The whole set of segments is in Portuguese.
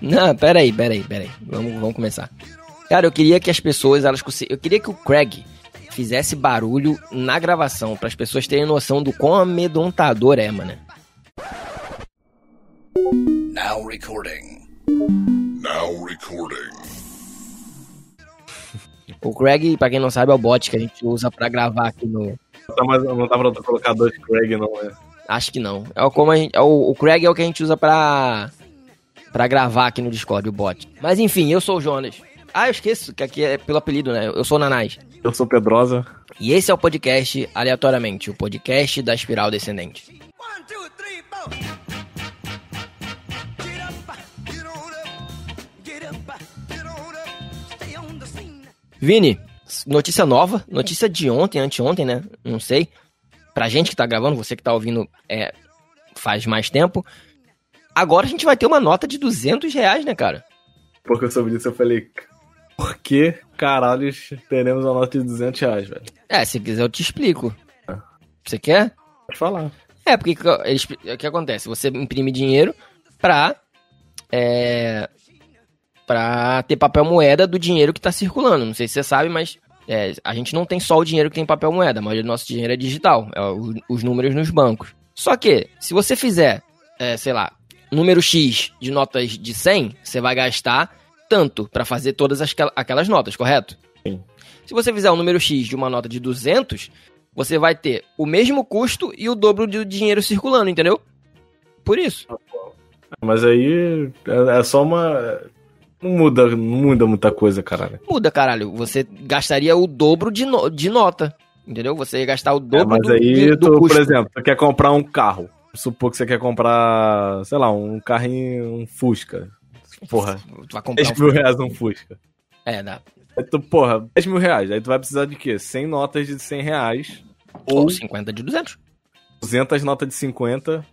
Não, peraí, peraí, peraí. Vamos, vamos começar. Cara, eu queria que as pessoas, elas Eu queria que o Craig fizesse barulho na gravação, para as pessoas terem noção do quão amedrontador é, mano. Now recording. Now recording. O Craig, pra quem não sabe, é o bot que a gente usa pra gravar aqui no. Não, mas não dá pra colocar dois Craig, não, é? Acho que não. É como a gente, é o, o Craig é o que a gente usa pra, pra gravar aqui no Discord, o bot. Mas enfim, eu sou o Jonas. Ah, eu esqueço que aqui é pelo apelido, né? Eu sou o Nanás. Eu sou Pedrosa. E esse é o podcast Aleatoriamente, o podcast da Espiral Descendente. One, two, three, Vini, notícia nova, notícia de ontem, anteontem, né? Não sei. Pra gente que tá gravando, você que tá ouvindo é, faz mais tempo. Agora a gente vai ter uma nota de 200 reais, né, cara? Porque eu soube disso, eu falei, por que caralho teremos uma nota de 200 reais, velho? É, se quiser eu te explico. É. Você quer? Pode falar. É, porque eles, o que acontece? Você imprime dinheiro pra. É, pra ter papel moeda do dinheiro que tá circulando. Não sei se você sabe, mas é, a gente não tem só o dinheiro que tem papel moeda, a maioria do nosso dinheiro é digital, é o, os números nos bancos. Só que, se você fizer, é, sei lá, número X de notas de 100, você vai gastar tanto para fazer todas as, aquelas notas, correto? Sim. Se você fizer o um número X de uma nota de 200, você vai ter o mesmo custo e o dobro do dinheiro circulando, entendeu? Por isso. Mas aí é, é só uma. Não muda, não muda muita coisa, caralho. Muda, caralho. Você gastaria o dobro de, no, de nota. Entendeu? Você ia gastar o é, dobro é, mas do, aí do tu, por exemplo, você quer comprar um carro. Supor que você quer comprar, sei lá, um carrinho, um Fusca. Porra, tu vai comprar 10 mil reais um Fusca. É, dá. Aí tu, porra, 10 mil reais. Aí tu vai precisar de quê? 100 notas de 100 reais. Ou, ou 50 de 200. 200 notas de 50.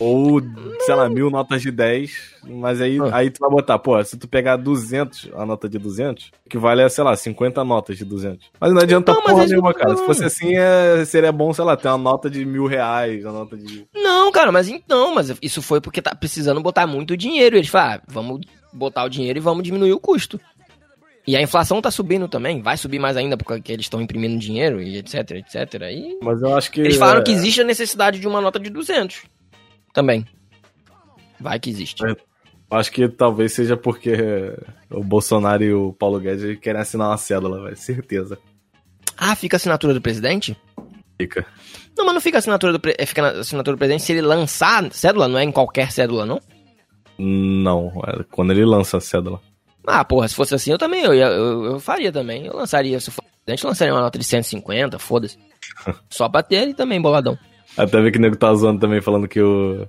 Ou, sei lá, mil notas de 10. Mas aí, ah. aí tu vai botar, pô, se tu pegar 200, a nota de 200, que vale, sei lá, 50 notas de 200. Mas não adianta não, porra nenhuma, cara. Se fosse assim, é, seria bom, sei lá, ter uma nota de mil reais, uma nota de... Não, cara, mas então, mas isso foi porque tá precisando botar muito dinheiro. Eles falaram, ah, vamos botar o dinheiro e vamos diminuir o custo. E a inflação tá subindo também, vai subir mais ainda porque eles estão imprimindo dinheiro e etc, etc. E Mas eu acho que. Eles falaram é... que existe a necessidade de uma nota de 200 também. Vai que existe. É, acho que talvez seja porque o Bolsonaro e o Paulo Guedes querem assinar uma cédula, vai, certeza. Ah, fica a assinatura do presidente? Fica. Não, mas não fica a assinatura do, pre... É, fica a assinatura do presidente se ele lançar cédula, não é em qualquer cédula, não? Não, é quando ele lança a cédula. Ah, porra, se fosse assim, eu também, eu, eu, eu faria também. Eu lançaria, se fosse presidente, lançaria uma nota de 150, foda-se. Só pra ter ele também, boladão. Até ver que o nego tá zoando também, falando que o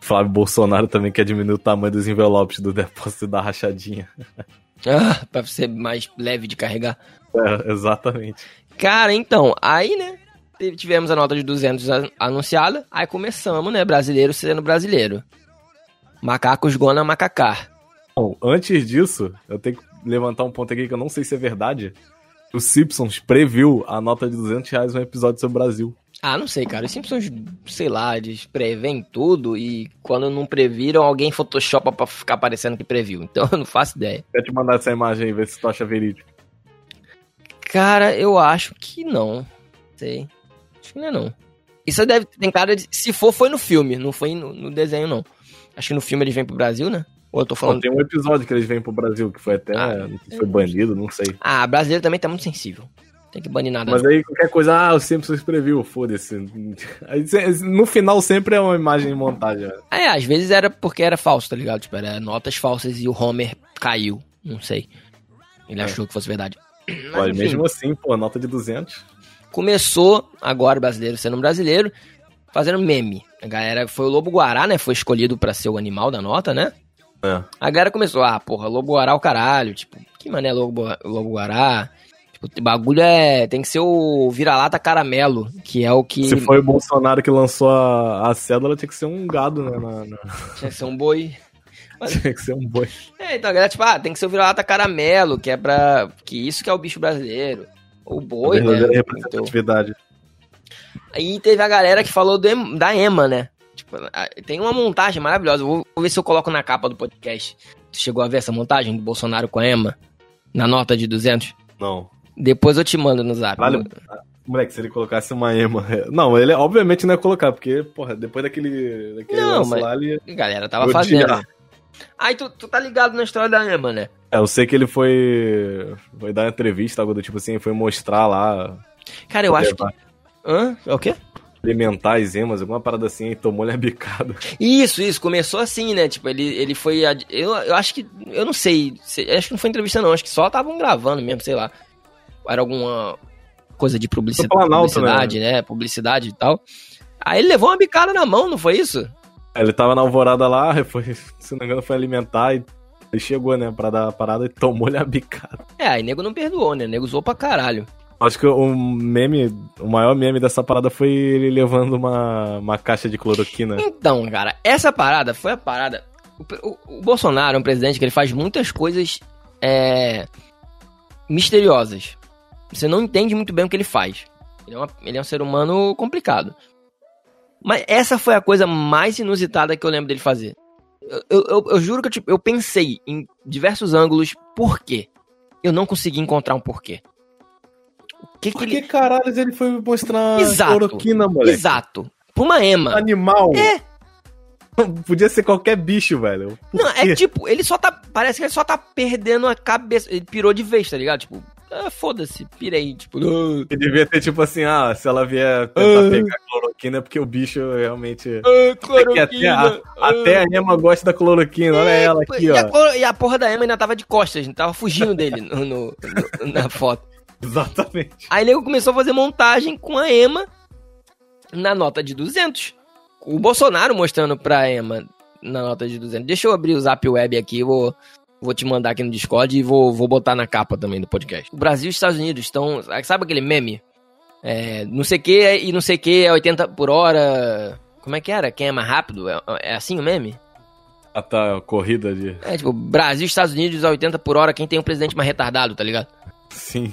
Flávio Bolsonaro também quer diminuir o tamanho dos envelopes do depósito da rachadinha. Ah, pra ser mais leve de carregar. É, exatamente. Cara, então, aí, né, tivemos a nota de 200 anunciada, aí começamos, né, brasileiro sendo brasileiro. Macacos gona macacar. Bom, antes disso, eu tenho que levantar um ponto aqui que eu não sei se é verdade. O Simpsons previu a nota de 200 reais no episódio sobre o Brasil. Ah, não sei, cara. Os Simpsons, sei lá, eles preveem tudo e quando não previram, alguém photoshopa pra ficar parecendo que previu. Então eu não faço ideia. Quer te mandar essa imagem aí, ver se tu acha verídico. Cara, eu acho que não. Sei. Acho que não é não. Isso deve tem cara de. Se for, foi no filme, não foi no, no desenho, não. Acho que no filme eles vêm pro Brasil, né? Ou eu tô falando. tem um episódio que eles vêm pro Brasil que foi até. Ah, foi banido, não sei. Ah, brasileiro também tá muito sensível. Tem que banir nada. Mas aí qualquer coisa, ah, o Simpsons previu, foda-se. No final sempre é uma imagem de montagem. Né? É, às vezes era porque era falso, tá ligado? Tipo, era notas falsas e o Homer caiu. Não sei. Ele é. achou que fosse verdade. Mas, Olha, mesmo assim, pô, nota de 200. Começou agora brasileiro sendo um brasileiro, fazendo meme. A galera foi o Lobo Guará, né? Foi escolhido para ser o animal da nota, né? É. A galera começou, ah, porra, Lobo Guará é o caralho. Tipo, que mané Lobo, Lobo Guará? O bagulho é. Tem que ser o vira-lata caramelo, que é o que. Se foi o Bolsonaro que lançou a, a cédula, tinha que ser um gado, né? Na, na... Tinha que ser um boi. Mas... Tinha que ser um boi. É, então a galera, tipo, ah, tem que ser o vira-lata caramelo, que é pra. Que isso que é o bicho brasileiro. O boi, né? representatividade. Então... Aí teve a galera que falou do, da EMA, né? Tipo, tem uma montagem maravilhosa. Vou, vou ver se eu coloco na capa do podcast. Tu chegou a ver essa montagem do Bolsonaro com a Emma? Na nota de 200? Não. Depois eu te mando no zap. Vale, Moleque, se ele colocasse uma ema. Não, ele obviamente não ia colocar, porque, porra, depois daquele. daquele não, mas lá, ele. Galera tava fazendo. Aí tu, tu tá ligado na história da Ema, né? É, eu sei que ele foi. Foi dar uma entrevista, algo do tipo assim, foi mostrar lá. Cara, eu acho que. Hã? É o quê? Alimentar as emas, alguma parada assim, e tomou-lhe a bicada. Isso, isso, começou assim, né? Tipo, ele, ele foi. Eu, eu acho que. Eu não sei. Acho que não foi entrevista, não. Acho que só estavam gravando mesmo, sei lá. Era alguma coisa de publicidade, publicidade né? né? Publicidade e tal. Aí ele levou uma bicada na mão, não foi isso? Ele tava na alvorada lá, foi, se não me engano, foi alimentar e ele chegou, né, pra dar a parada e tomou-lhe a bicada. É, aí nego não perdoou, né? Nego usou pra caralho. Acho que o meme, o maior meme dessa parada foi ele levando uma, uma caixa de cloroquina. Então, cara, essa parada foi a parada. O, o, o Bolsonaro é um presidente que ele faz muitas coisas é, misteriosas. Você não entende muito bem o que ele faz. Ele é, uma, ele é um ser humano complicado. Mas essa foi a coisa mais inusitada que eu lembro dele fazer. Eu, eu, eu, juro que eu, tipo, eu pensei em diversos ângulos por quê. Eu não consegui encontrar um porquê. O que, que ele... que caralho ele foi mostrar exato, cloroquina, moleque? Exato. Pra uma ema. Animal. É. Podia ser qualquer bicho, velho. Por não, é quê? é tipo, ele só tá. Parece que ele só tá perdendo a cabeça. Ele pirou de vez, tá ligado? Tipo, ah, foda-se, pirei, tipo. Uh. E devia ter tipo assim, ah, se ela vier tentar uh. pegar cloroquina é porque o bicho realmente. Uh, cloroquina. É até, a, até a Emma gosta da cloroquina, é, olha ela aqui, e ó. A, e a porra da Emma ainda tava de costas, tava fugindo dele no, no, no, na foto. Exatamente. Aí ele começou a fazer montagem com a Emma na nota de 200. O Bolsonaro mostrando pra Emma na nota de 200. Deixa eu abrir o Zap Web aqui, vou Vou te mandar aqui no Discord e vou, vou botar na capa também do podcast. O Brasil e os Estados Unidos estão. Sabe aquele meme? É, não sei o que e não sei o que é 80 por hora. Como é que era? Quem é mais rápido? É, é assim o meme? Ah, tá, corrida de. É, tipo, Brasil e Estados Unidos a 80 por hora, quem tem um presidente mais retardado, tá ligado? Sim.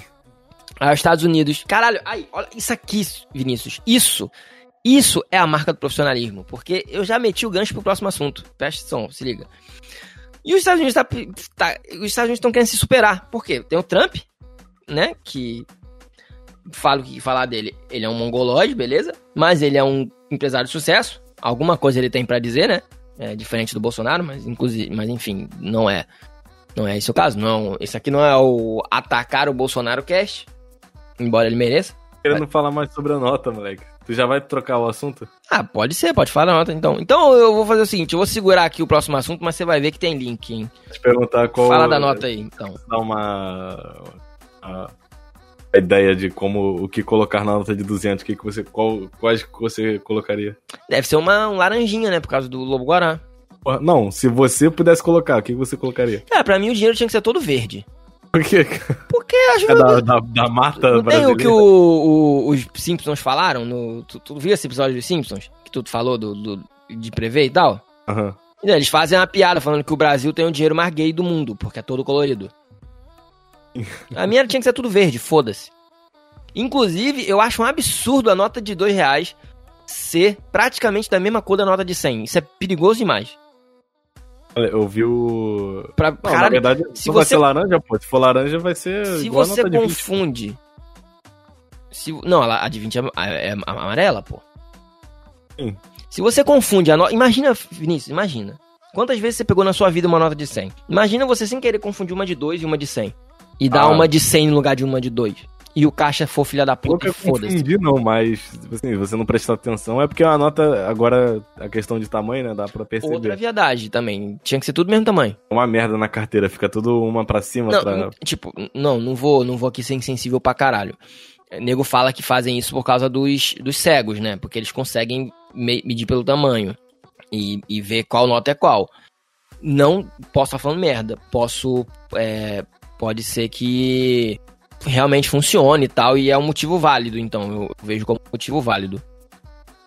Aí os Estados Unidos. Caralho, aí, olha isso aqui, Vinícius. Isso. Isso é a marca do profissionalismo. Porque eu já meti o gancho pro próximo assunto. Presta atenção, se liga. E os Estados Unidos tá, tá os Estados Unidos estão querendo se superar. Por quê? Tem o Trump, né, que falo que falar dele, ele é um mongoloide, beleza? Mas ele é um empresário de sucesso. Alguma coisa ele tem para dizer, né? É diferente do Bolsonaro, mas inclusive, mas enfim, não é não é esse o caso, não. Esse aqui não é o atacar o Bolsonaro cast, embora ele mereça. Querendo mas... falar mais sobre a nota, moleque. Tu já vai trocar o assunto? Ah, pode ser, pode falar nota então. Então eu vou fazer o seguinte, eu vou segurar aqui o próximo assunto, mas você vai ver que tem link, hein? Te perguntar qual... Fala da nota aí, então. Dá uma... A, a ideia de como, o que colocar na nota de 200, que, que você, qual, quais que você colocaria? Deve ser uma, um laranjinha, né, por causa do Lobo Guará. Não, se você pudesse colocar, o que você colocaria? É, pra mim o dinheiro tinha que ser todo verde. Por quê? Porque. É da, da, da mata Não tem o que o, o, os Simpsons falaram? No, tu, tu viu esse episódio dos Simpsons? Que tu falou do, do de prever e tal? Aham. Uhum. Eles fazem uma piada falando que o Brasil tem o dinheiro mais gay do mundo, porque é todo colorido. a minha tinha que ser tudo verde, foda-se. Inclusive, eu acho um absurdo a nota de dois reais ser praticamente da mesma cor da nota de 100. Isso é perigoso demais. Eu vi o. Pra, não, cara, na verdade, se você... vai ser laranja, pô. Se for laranja, vai ser. Se você confunde. Se... Não, a de 20 é, é, é amarela, pô. Sim. Se você confunde a nota. Imagina, Vinícius, imagina. Quantas vezes você pegou na sua vida uma nota de 100? Imagina você sem querer confundir uma de 2 e uma de 100. E dar ah. uma de 100 no lugar de uma de 2 e o caixa for filha da puta foda-se. entendi não, mas tipo assim, você não prestar atenção, é porque a nota, agora, a questão de tamanho, né, dá pra perceber. Outra viadagem também, tinha que ser tudo do mesmo tamanho. Uma merda na carteira, fica tudo uma pra cima. Não, pra... tipo, não, não vou, não vou aqui ser insensível pra caralho. Nego fala que fazem isso por causa dos, dos cegos, né, porque eles conseguem me medir pelo tamanho e, e ver qual nota é qual. Não posso estar falando merda, posso, é, pode ser que realmente funcione e tal, e é um motivo válido, então, eu vejo como motivo válido.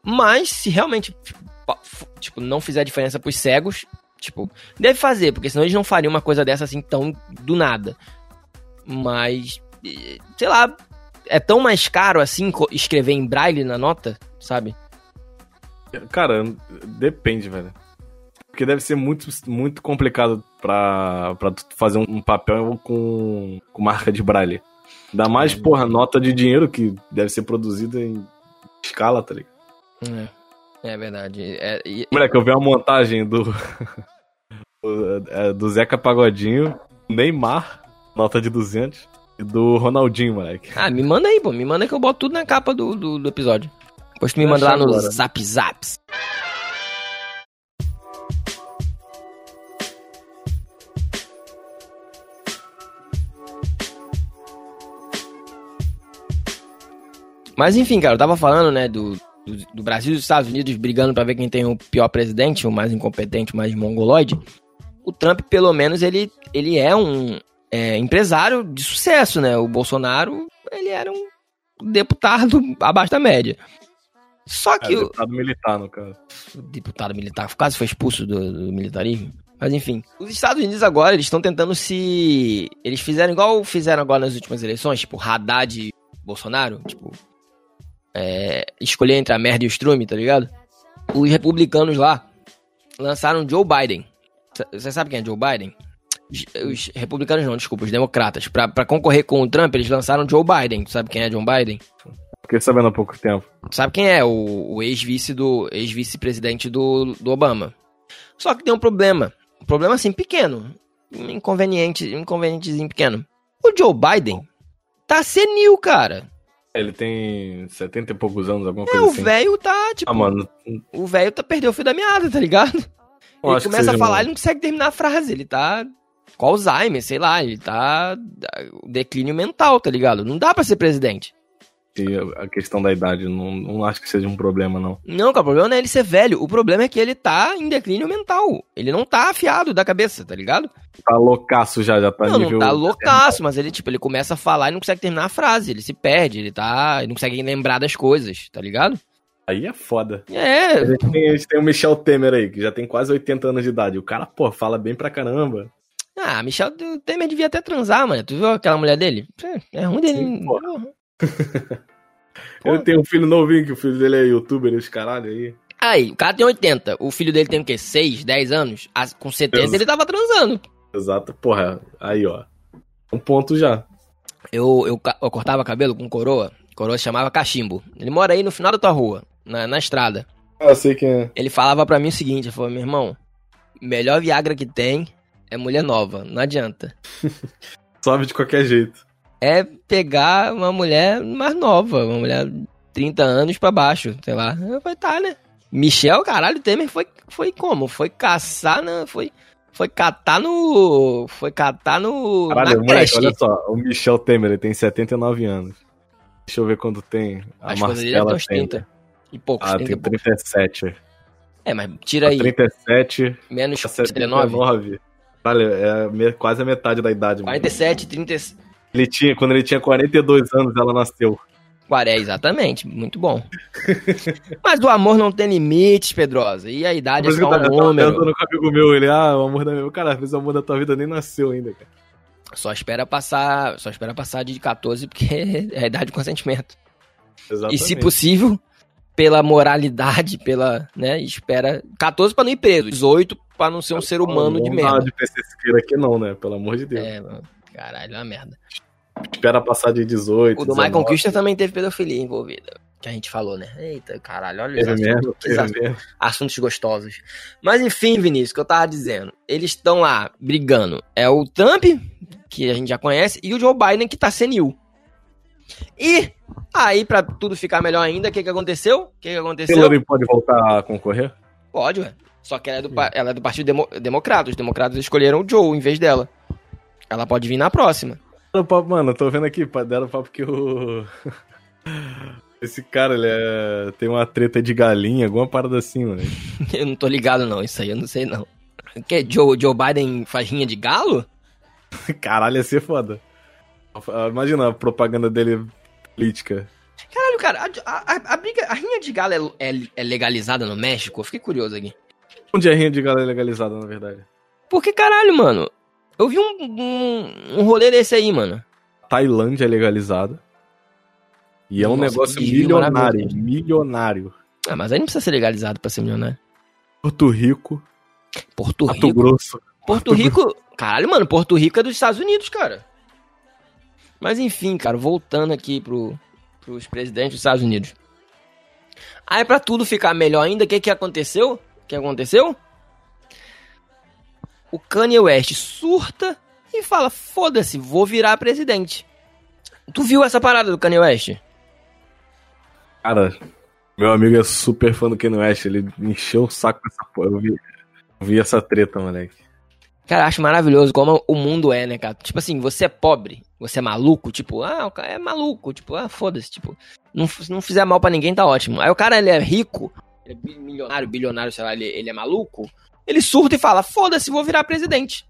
Mas, se realmente, tipo, não fizer diferença pros cegos, tipo, deve fazer, porque senão eles não fariam uma coisa dessa assim tão do nada. Mas, sei lá, é tão mais caro assim escrever em braille na nota, sabe? Cara, depende, velho. Porque deve ser muito, muito complicado pra, pra fazer um papel com, com marca de braille. Ainda mais, porra, nota de dinheiro que deve ser produzida em escala, tá ligado? É, é verdade. É, e- Moleque, eu vi uma montagem do. do- é, do Zeca Pagodinho, Neymar, nota de 200, e do Ronaldinho, moleque. Ah, me manda aí, pô. Me manda que eu boto tudo na capa do, do, do episódio. Depois tu me manda lá no agora. Zap Zaps. Mas enfim, cara, eu tava falando, né, do, do, do Brasil e dos Estados Unidos brigando pra ver quem tem o pior presidente, o mais incompetente, o mais mongoloide. O Trump, pelo menos, ele, ele é um é, empresário de sucesso, né? O Bolsonaro, ele era um deputado abaixo da média. Só É, que o deputado militar, no caso. o deputado militar quase foi expulso do, do militarismo. Mas enfim, os Estados Unidos agora, eles estão tentando se... Eles fizeram igual fizeram agora nas últimas eleições, tipo, Haddad e Bolsonaro, tipo... é, escolher entre a merda e o estrume, tá ligado? Os republicanos lá lançaram Joe Biden. Você sabe quem é Joe Biden? Os- Os republicanos não, desculpa, os democratas. Pra, pra concorrer com o Trump, eles lançaram Joe Biden. Tu sabe quem é Joe Biden? Fiquei sabendo há pouco tempo. Sabe quem é? O, o ex-vice do ex-vice-presidente do, do Obama. Só que tem um problema. Um problema assim, pequeno. Um inconveniente, um inconvenientezinho pequeno. O Joe Biden tá senil, cara. Ele tem 70 e poucos anos, alguma É, coisa o assim. velho tá, tipo, Ah, mano, o velho tá perdeu o fio da meada, tá ligado? ele começa a falar, um- ele não consegue terminar a frase. Ele tá com Alzheimer, sei lá, ele tá declínio mental, tá ligado? Não dá pra ser presidente. A questão da idade. Não, não acho que seja um problema, não. Não, cara, o problema não é ele ser velho. O problema é que ele tá em declínio mental. Ele não tá afiado da cabeça, tá ligado? Tá loucaço já, já tá não, nível... não tá loucaço, mas ele, tipo, ele começa a falar e não consegue terminar a frase. Ele se perde, ele tá. Ele não consegue lembrar das coisas, tá ligado? Aí é foda. É. A gente, tem, a gente tem o Michel Temer aí, que já tem quase 80 anos de idade. O cara, pô, fala bem pra caramba. Ah, Michel Temer devia até transar, mano. Tu viu aquela mulher dele? É, É ruim dele. Sim, Ele tem um filho novinho, que o filho dele é youtuber, esse caralho aí. Aí, o cara tem 80. O filho dele tem o quê? 6, 10 anos? Com 70 Deus. ele tava transando. Exato, porra. Aí, ó. Um ponto já. Eu, eu, eu cortava cabelo com coroa. Coroa se chamava Cachimbo. Ele mora aí no final da tua rua, na, na estrada. Ah, eu sei quem é. Ele falava pra mim o seguinte: ele falou, meu irmão, melhor Viagra que tem é mulher nova. Não adianta. Sobe de qualquer jeito. É pegar uma mulher mais nova, uma mulher 30 anos pra baixo, sei lá. Eu falei, tá, né? Michel, caralho, Temer foi, foi como? Foi caçar na. Foi, foi catar no. Foi catar no. Caralho, moleque, olha só. O Michel Temer, ele tem 79 anos. Deixa eu ver quando tem. A, A esposa dele deve ter Marcela tem. 30. E poucos, Ah, 30 tem e poucos. 37. É, mas tira aí, 37 menos a 79. 79. Olha, é quase a metade da idade. mano. 47, 30. Ele tinha, quando ele tinha 42 anos, ela nasceu. 40, é, exatamente, muito bom. Mas o amor não tem limites, Pedrosa. E a idade é só um eu tava número. com um amigo meu, ele, ah, o amor da minha... Cara, às vezes o amor da tua vida nem nasceu ainda, cara. Só espera passar, só espera passar de 14 porque é a idade de consentimento. Exatamente. E se possível, pela moralidade, pela, né, espera 14 pra não ir preso, 18 pra não ser um ser humano de Não dá merda. de PCSqueira aqui não, né? Pelo amor de Deus. É, mano, caralho, é uma merda. Espera passar de 18, O do 19. Michael Kister também teve pedofilia envolvida. Que a gente falou, né? Eita, caralho, olha os Teve assuntos, mesmo, assuntos- assuntos gostosos. Mas enfim, Vinícius, o que eu tava dizendo. Eles estão lá brigando. É o Trump, que a gente já conhece, e o Joe Biden, que tá senil. E aí, pra tudo ficar melhor ainda, o que que aconteceu? O que que aconteceu? Hillary pode voltar a concorrer? Pode, ué. Só que ela é do, ela é do Partido Demo- Democrata. Os democratas escolheram o Joe em vez dela. Ela pode vir na próxima. Deram papo, Mano, eu tô vendo aqui, deram papo que o... Esse cara, ele é... tem uma treta de galinha, alguma parada assim, mano. Eu não tô ligado, não. Isso aí eu não sei, não. O que? Joe, Joe Biden faz rinha de galo? Caralho, ia ser foda. Imagina a propaganda dele política. Caralho, cara, a, a, a briga, a rinha de galo é, é- é legalizada no México? Eu fiquei curioso aqui. Onde é rinha de galo é legalizada, na verdade? Por que caralho, mano? Eu vi um, um, um rolê desse aí, mano. Tailândia é legalizada. E é um Nossa, negócio milionário. Milionário. Ah, mas aí não precisa ser legalizado pra ser milionário. Porto Rico. Porto Mato Rico. Grosso. Porto Rico. Caralho, mano, Porto Rico é dos Estados Unidos, cara. Mas enfim, cara, voltando aqui pro, pros presidentes dos Estados Unidos. Aí, pra tudo ficar melhor ainda, o que que aconteceu? O que aconteceu? O Kanye West surta e fala: foda-se, vou virar presidente. Tu viu essa parada do Kanye West? Cara, meu amigo é super fã do Kanye West. Ele encheu o saco com essa porra. Eu vi, eu vi essa treta, moleque. Cara, acho maravilhoso como o mundo é, né, cara? Tipo assim, você é pobre, você é maluco, tipo, ah, o cara é maluco, tipo, ah, foda-se, tipo, não, se não fizer mal pra ninguém, tá ótimo. Aí o cara, ele é rico, ele é milionário, bilionário, sei lá, ele, ele é maluco, ele surta e fala, foda-se, vou virar presidente.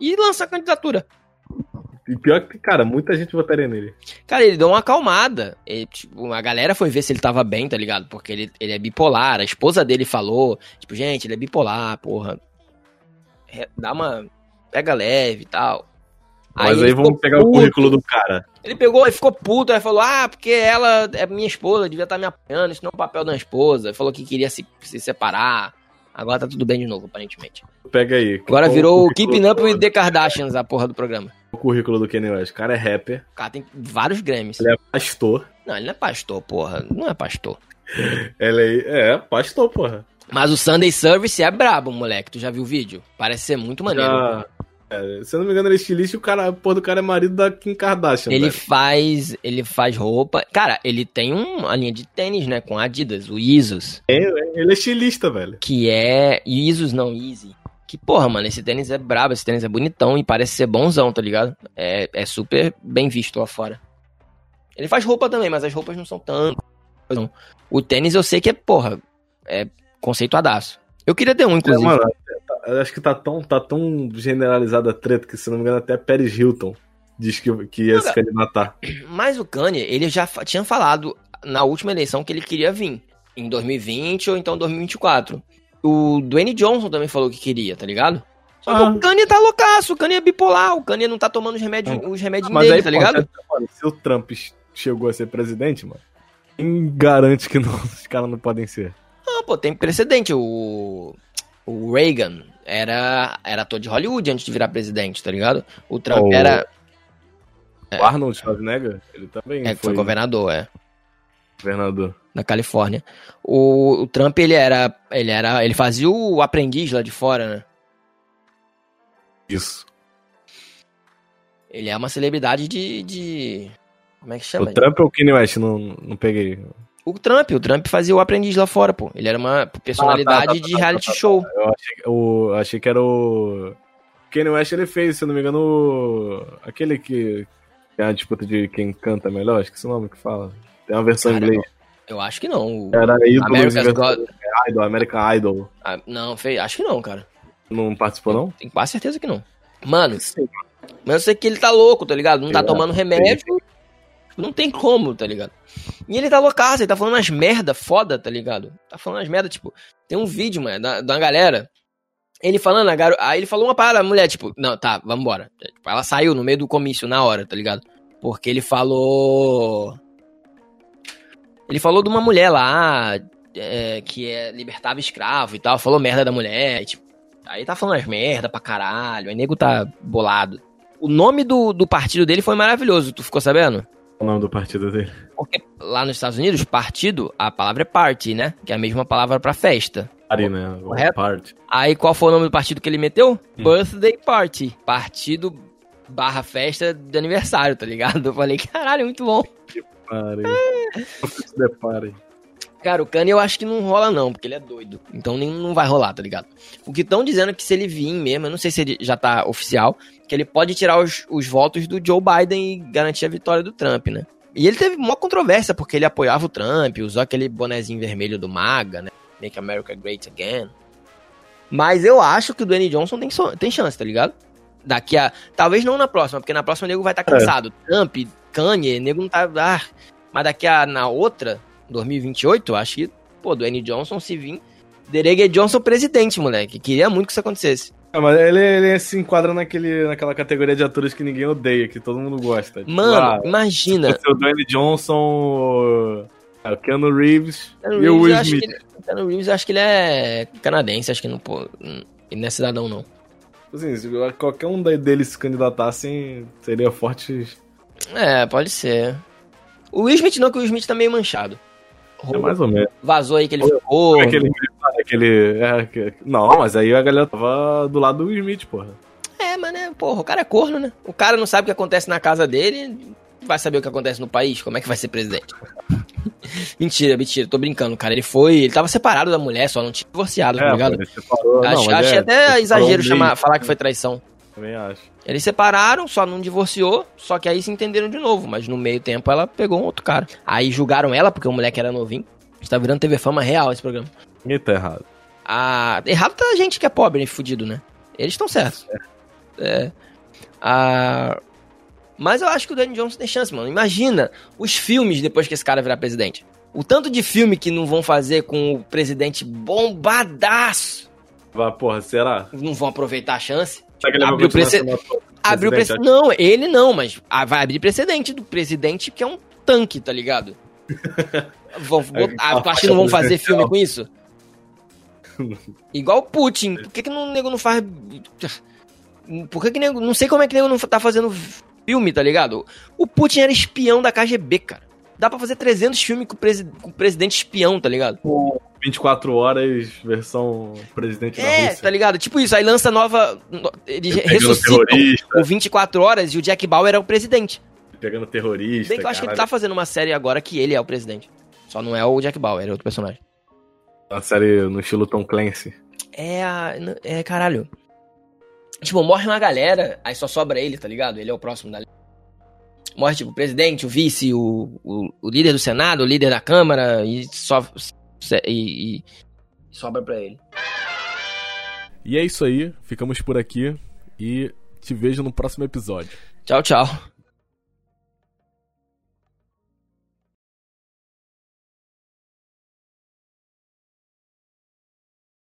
E lança a candidatura. E pior que, cara, muita gente votaria nele. Cara, ele deu uma acalmada. Ele, tipo, a galera foi ver se ele tava bem, tá ligado? Porque ele, ele é bipolar. A esposa dele falou, tipo, gente, ele é bipolar, porra. É, Dá uma. Pega leve e tal. Mas aí, ele vamos pegar o puto. currículo do cara. Ele pegou e ficou puto, aí falou, ah, porque ela é minha esposa, devia estar me apoiando, isso não é o papel da esposa. Ele falou que queria se, se separar. Agora tá tudo bem de novo, aparentemente. Pega aí. Agora virou o Keeping Up with the Kardashians, a porra do programa. O currículo do Kanye West. O cara é rapper, O cara tem vários Grammys. ele é pastor. Não, ele não é pastor, porra. Não é pastor. Ele é, é pastor, porra. Mas o Sunday Service é brabo, moleque. Tu já viu o vídeo? Parece ser muito maneiro. Já- é, se eu não me engano, ele é estilista e o cara, porra do cara é marido da Kim Kardashian. Ele velho. faz, ele faz roupa. Cara, ele tem um- uma linha de tênis, né, com Adidas, o Isus, Ele é estilista, velho. que é Isus não Easy. Que porra, mano, esse tênis é brabo, esse tênis é bonitão e parece ser bonzão, tá ligado? É, é super bem visto lá fora. Ele faz roupa também, mas as roupas não são tanto. O tênis eu sei que é, porra, é conceituadaço. Eu queria ter um, É, inclusive. mano, tá- eu acho que tá tão, tá tão generalizada a treta que, se não me engano, até Paris Hilton diz que, que ia se candidatar. Mas o Kanye, ele já tinha falado na última eleição que ele queria vir. Em 2020 ou então 2024. O Dwayne Johnson também falou que queria, tá ligado? Só que Ah. o Kanye tá loucaço, o Kanye é bipolar, o Kanye não tá tomando os remédios, os remédios Mas dele, aí, tá pô, ligado? se- mano, se o Trump chegou a ser presidente, mano, quem garante que não, os caras não podem ser? Não, pô, tem precedente. O, o Reagan era, era ator de Hollywood antes de virar presidente, tá ligado? O Trump O- era. O Arnold Schwarzenegger, ele também É, foi foi, governador, é. governador. na Califórnia. O, o Trump, ele era, ele era, ele fazia o aprendiz lá de fora, né? Isso. Ele é uma celebridade de, de como é que chama? O Trump ou o Kanye West? Não, não peguei. O Trump, o Trump fazia o aprendiz lá fora, pô. Ele era uma personalidade Ah, tá, tá, de tá, reality tá, tá, show. Eu achei, que- o, eu achei que era o. O Kanye West ele fez, se eu não me engano, o- aquele que, é a disputa de quem canta melhor, acho que esse nome que fala. Tem uma versão Cara, em inglês. Eu acho que não. O- Era ídolo America's God. Idol, American Idol. Ah, não, fez, acho que não, cara. Não participou, não? Tenho quase certeza que não. Mano, Sim. mas eu sei que ele tá louco, tá ligado? Não tá É, tomando remédio. Não tem como, tá ligado? E ele tá loucaço, ele tá falando umas merda foda, tá ligado? Tá falando umas merda, tipo, tem um vídeo, mano, da, da galera. Ele falando, a garo... aí ele falou uma parada, a mulher, tipo, não, tá, vambora. Tipo, ela saiu no meio do comício na hora, tá ligado? Porque ele falou. Ele falou de uma mulher lá, é, que é, libertava escravo e tal, falou merda da mulher, e, tipo, aí tá falando as merda pra caralho, aí nego tá bolado. O nome do, do partido dele foi maravilhoso, tu ficou sabendo? O nome do partido dele. Porque lá nos Estados Unidos, partido, a palavra é party, né? Que é a mesma palavra pra festa. Party, né? O Correto? Party. Aí qual foi o nome do partido que ele meteu? Hum. Birthday Party. Partido barra festa de aniversário, tá ligado? Eu falei, caralho, é muito bom. Party. É. Se depare. Cara, o Kanye eu acho que não rola não, porque ele é doido. Então nem, não vai rolar, tá ligado? O que estão dizendo é que se ele vir mesmo, eu não sei se ele já tá oficial, que ele pode tirar os, os votos do Joe Biden e garantir a vitória do Trump, né? E ele teve uma controvérsia, porque ele apoiava o Trump, usou aquele bonezinho vermelho do MAGA, né? Make America Great Again. Mas eu acho que o Dwayne Johnson tem, so- tem chance, tá ligado? Daqui a. Talvez não na próxima, porque na próxima o nego vai estar cansado. Trump, Kanye, nego não tá. Ah, mas daqui a. Na outra, 2028, eu acho que, pô, Dwayne Johnson se vir. Derege Johnson presidente, moleque. Queria muito que isso acontecesse. Ah, mas ele, ele se enquadra naquele, naquela categoria de atores que ninguém odeia, que todo mundo gosta. Tipo, Mano, ah, imagina. se fosse o Dwayne Johnson, o- É, Keanu Reeves Keanu e o Will Smith. que ele- o Keanu Reeves, acho que ele é canadense, acho que não, pô, ele não é cidadão, não. Assim, se qualquer um deles se candidatassem, seria forte. É, pode ser. O Will Smith não, que o Will Smith tá meio manchado. É mais ou menos. Vazou aí que ele ficou. Aquele. Aquele é, que- não, mas aí a galera tava do lado do Smith, porra. É, mas né, porra, o cara é corno, né? O cara não sabe o que acontece na casa dele, vai saber o que acontece no país, como é que vai ser presidente? mentira, mentira, tô brincando, cara. Ele foi, ele tava separado da mulher, só não tinha divorciado, tá ligado? ele separou. Não, Acho, mas achei é, até exagero chamar, falar que foi traição. Também acho. Eles separaram, só não divorciou, só que aí se entenderam de novo, mas no meio tempo ela pegou um outro cara. Aí julgaram ela, porque o moleque era novinho. Está virando TV Fama real esse programa. Ninguém tá errado. Ah, errado tá a gente que é pobre e fudido, né? Eles estão certos. É. Ah, mas eu acho que o Danny Johnson tem chance, mano. Imagina os filmes depois que esse cara virar presidente. O tanto de filme que não vão fazer com o presidente bombadaço. Vai, porra, será? Não vão aproveitar a chance. Será que ele Abriu vai continuar prece- sendo Abriu precedente. Não, ele não, mas vai abrir precedente do presidente que é um tanque, tá ligado? vão, ah, tu acha que não vão fazer filme com isso? Igual o Putin. Por que, que não- o nego não faz. Por que, que nego. Não sei como é que o nego não tá fazendo filme, tá ligado? O Putin era espião da KGB, cara. Dá pra fazer 300 filmes com o, presi- com o presidente espião, tá ligado? 24 horas, versão presidente da É, Rússia. tá ligado? Tipo isso, aí lança nova. no- Eles ressuscitam terrorista. o 24 horas e o Jack Bauer é o presidente. Pegando terrorista. Bem que eu acho que ele caralho. tá fazendo uma série agora que ele é o presidente. Só não é o Jack Bauer, é outro personagem. Uma série no estilo Tom Clancy. É a. É, caralho. Tipo, morre uma galera, aí só sobra ele, tá ligado? Ele é o próximo da. Morre, tipo, o presidente, o vice, o, o, o líder do Senado, o líder da Câmara, e só. E, e sobra pra ele. E é isso aí, ficamos por aqui e te vejo no próximo episódio. Tchau, tchau.